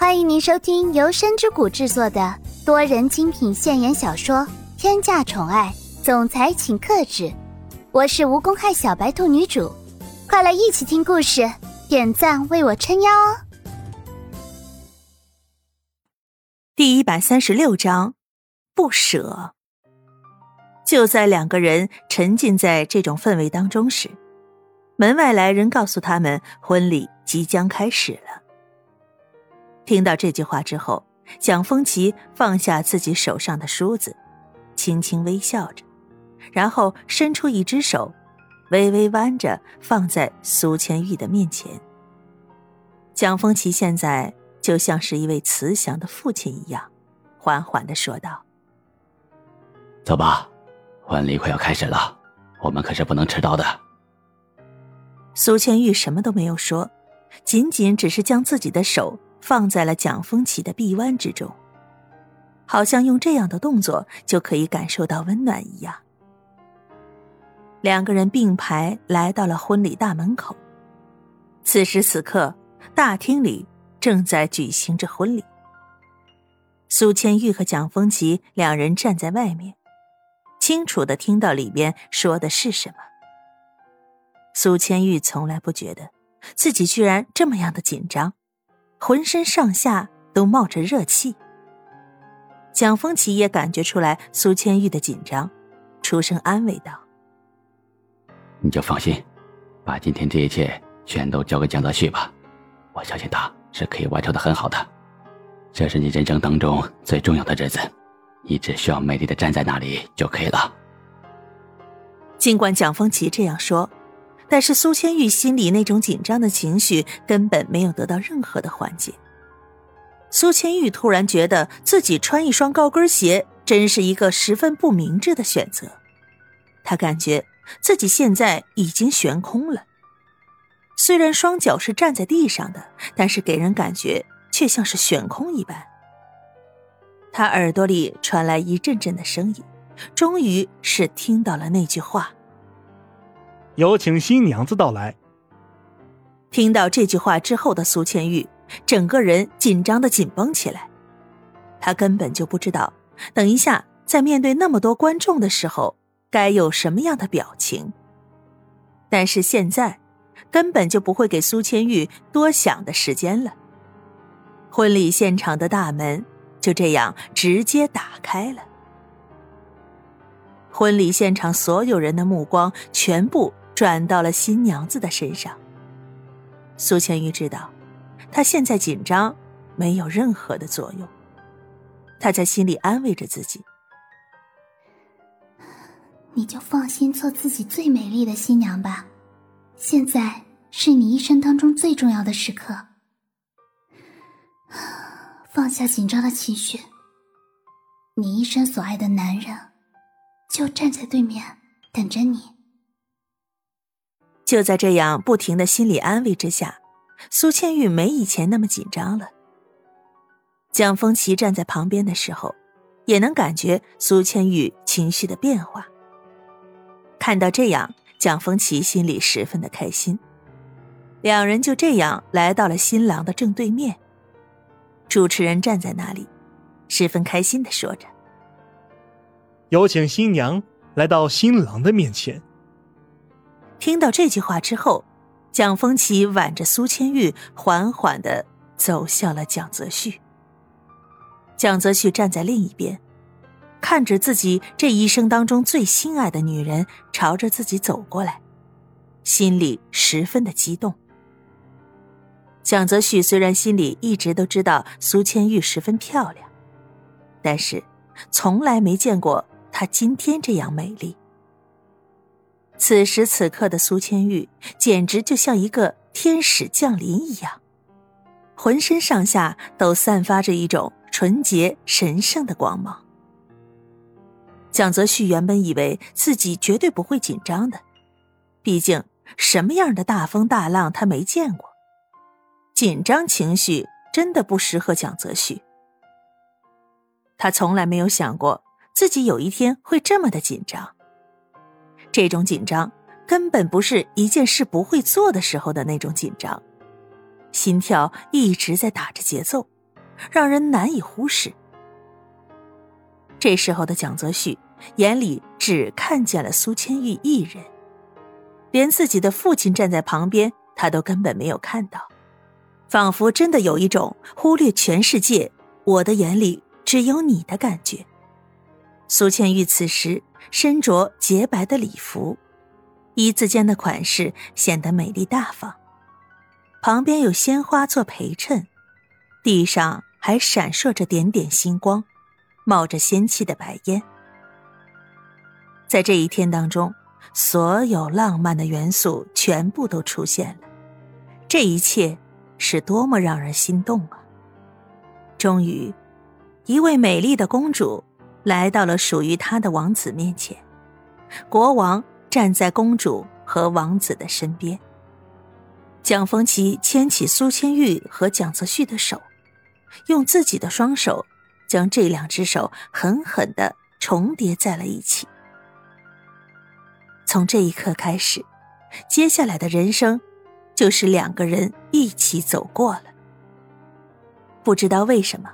欢迎您收听由深之谷制作的多人精品现言小说《天价宠爱总裁请克制》，我是无公害小白兔女主，快来一起听故事，点赞为我撑腰哦！第一百三十六章，不舍。就在两个人沉浸在这种氛围当中时，门外来人告诉他们，婚礼即将开始了。听到这句话之后，蒋风奇放下自己手上的梳子，轻轻微笑着，然后伸出一只手，微微弯着放在苏千玉的面前。蒋风奇现在就像是一位慈祥的父亲一样，缓缓的说道：“走吧，婚礼快要开始了，我们可是不能迟到的。”苏千玉什么都没有说，仅仅只是将自己的手。放在了蒋风奇的臂弯之中，好像用这样的动作就可以感受到温暖一样。两个人并排来到了婚礼大门口。此时此刻，大厅里正在举行着婚礼。苏千玉和蒋风奇两人站在外面，清楚的听到里边说的是什么。苏千玉从来不觉得自己居然这么样的紧张。浑身上下都冒着热气，蒋风奇也感觉出来苏千玉的紧张，出声安慰道：“你就放心，把今天这一切全都交给蒋泽旭吧，我相信他是可以完成的很好的。这是你人生当中最重要的日子，你只需要美丽的站在那里就可以了。”尽管蒋风奇这样说。但是苏千玉心里那种紧张的情绪根本没有得到任何的缓解。苏千玉突然觉得自己穿一双高跟鞋真是一个十分不明智的选择。她感觉自己现在已经悬空了，虽然双脚是站在地上的，但是给人感觉却像是悬空一般。她耳朵里传来一阵阵的声音，终于是听到了那句话。有请新娘子到来。听到这句话之后的苏千玉，整个人紧张的紧绷起来。她根本就不知道，等一下在面对那么多观众的时候，该有什么样的表情。但是现在，根本就不会给苏千玉多想的时间了。婚礼现场的大门就这样直接打开了。婚礼现场所有人的目光全部。转到了新娘子的身上。苏千玉知道，她现在紧张没有任何的作用。她在心里安慰着自己：“你就放心做自己最美丽的新娘吧。现在是你一生当中最重要的时刻，放下紧张的情绪。你一生所爱的男人，就站在对面等着你。”就在这样不停的心理安慰之下，苏千玉没以前那么紧张了。蒋风奇站在旁边的时候，也能感觉苏千玉情绪的变化。看到这样，蒋风奇心里十分的开心。两人就这样来到了新郎的正对面。主持人站在那里，十分开心的说着：“有请新娘来到新郎的面前。”听到这句话之后，蒋风奇挽着苏千玉，缓缓的走向了蒋泽旭。蒋泽旭站在另一边，看着自己这一生当中最心爱的女人朝着自己走过来，心里十分的激动。蒋泽旭虽然心里一直都知道苏千玉十分漂亮，但是从来没见过她今天这样美丽。此时此刻的苏千玉简直就像一个天使降临一样，浑身上下都散发着一种纯洁神圣的光芒。蒋泽旭原本以为自己绝对不会紧张的，毕竟什么样的大风大浪他没见过，紧张情绪真的不适合蒋泽旭。他从来没有想过自己有一天会这么的紧张。这种紧张根本不是一件事不会做的时候的那种紧张，心跳一直在打着节奏，让人难以忽视。这时候的蒋泽旭眼里只看见了苏千玉一人，连自己的父亲站在旁边，他都根本没有看到，仿佛真的有一种忽略全世界，我的眼里只有你的感觉。苏千玉此时身着洁白的礼服，一字间的款式显得美丽大方，旁边有鲜花做陪衬，地上还闪烁着点点星光。冒着仙气的白烟，在这一天当中，所有浪漫的元素全部都出现了。这一切是多么让人心动啊！终于，一位美丽的公主来到了属于他的王子面前，国王站在公主和王子的身边。蒋风奇牵起苏千玉和蒋泽旭的手，用自己的双手。将这两只手狠狠的重叠在了一起。从这一刻开始，接下来的人生就是两个人一起走过了。不知道为什么，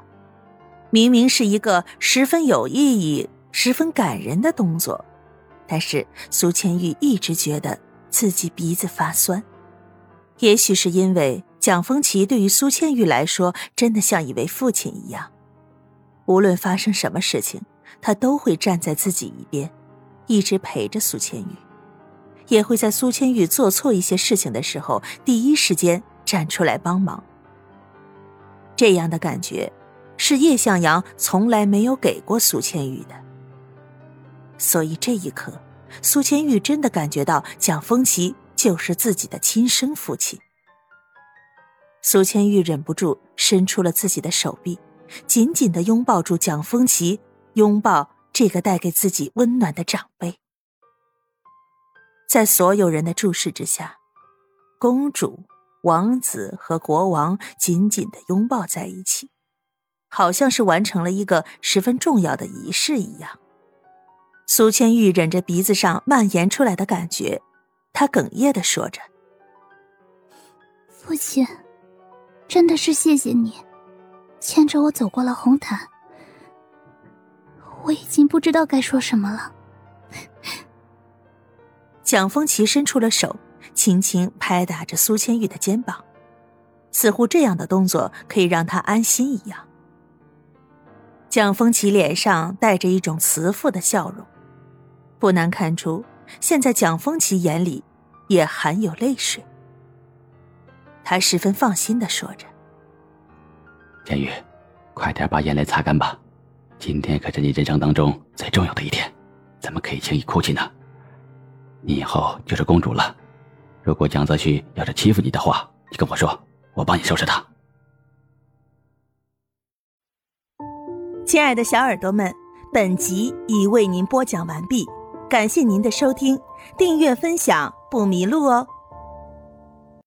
明明是一个十分有意义、十分感人的动作，但是苏千玉一直觉得自己鼻子发酸。也许是因为蒋风奇对于苏千玉来说，真的像一位父亲一样。无论发生什么事情，他都会站在自己一边，一直陪着苏千玉，也会在苏千玉做错一些事情的时候，第一时间站出来帮忙。这样的感觉，是叶向阳从来没有给过苏千玉的。所以这一刻，苏千玉真的感觉到蒋风奇就是自己的亲生父亲。苏千玉忍不住伸出了自己的手臂。紧紧的拥抱住蒋风奇，拥抱这个带给自己温暖的长辈。在所有人的注视之下，公主、王子和国王紧紧的拥抱在一起，好像是完成了一个十分重要的仪式一样。苏千玉忍着鼻子上蔓延出来的感觉，她哽咽的说着：“父亲，真的是谢谢你。”牵着我走过了红毯，我已经不知道该说什么了。蒋风奇伸出了手，轻轻拍打着苏千玉的肩膀，似乎这样的动作可以让她安心一样。蒋风奇脸上带着一种慈父的笑容，不难看出，现在蒋风奇眼里也含有泪水。他十分放心的说着。天宇，快点把眼泪擦干吧！今天可是你人生当中最重要的一天，怎么可以轻易哭泣呢？你以后就是公主了。如果蒋泽旭要是欺负你的话，你跟我说，我帮你收拾他。亲爱的小耳朵们，本集已为您播讲完毕，感谢您的收听，订阅分享不迷路哦。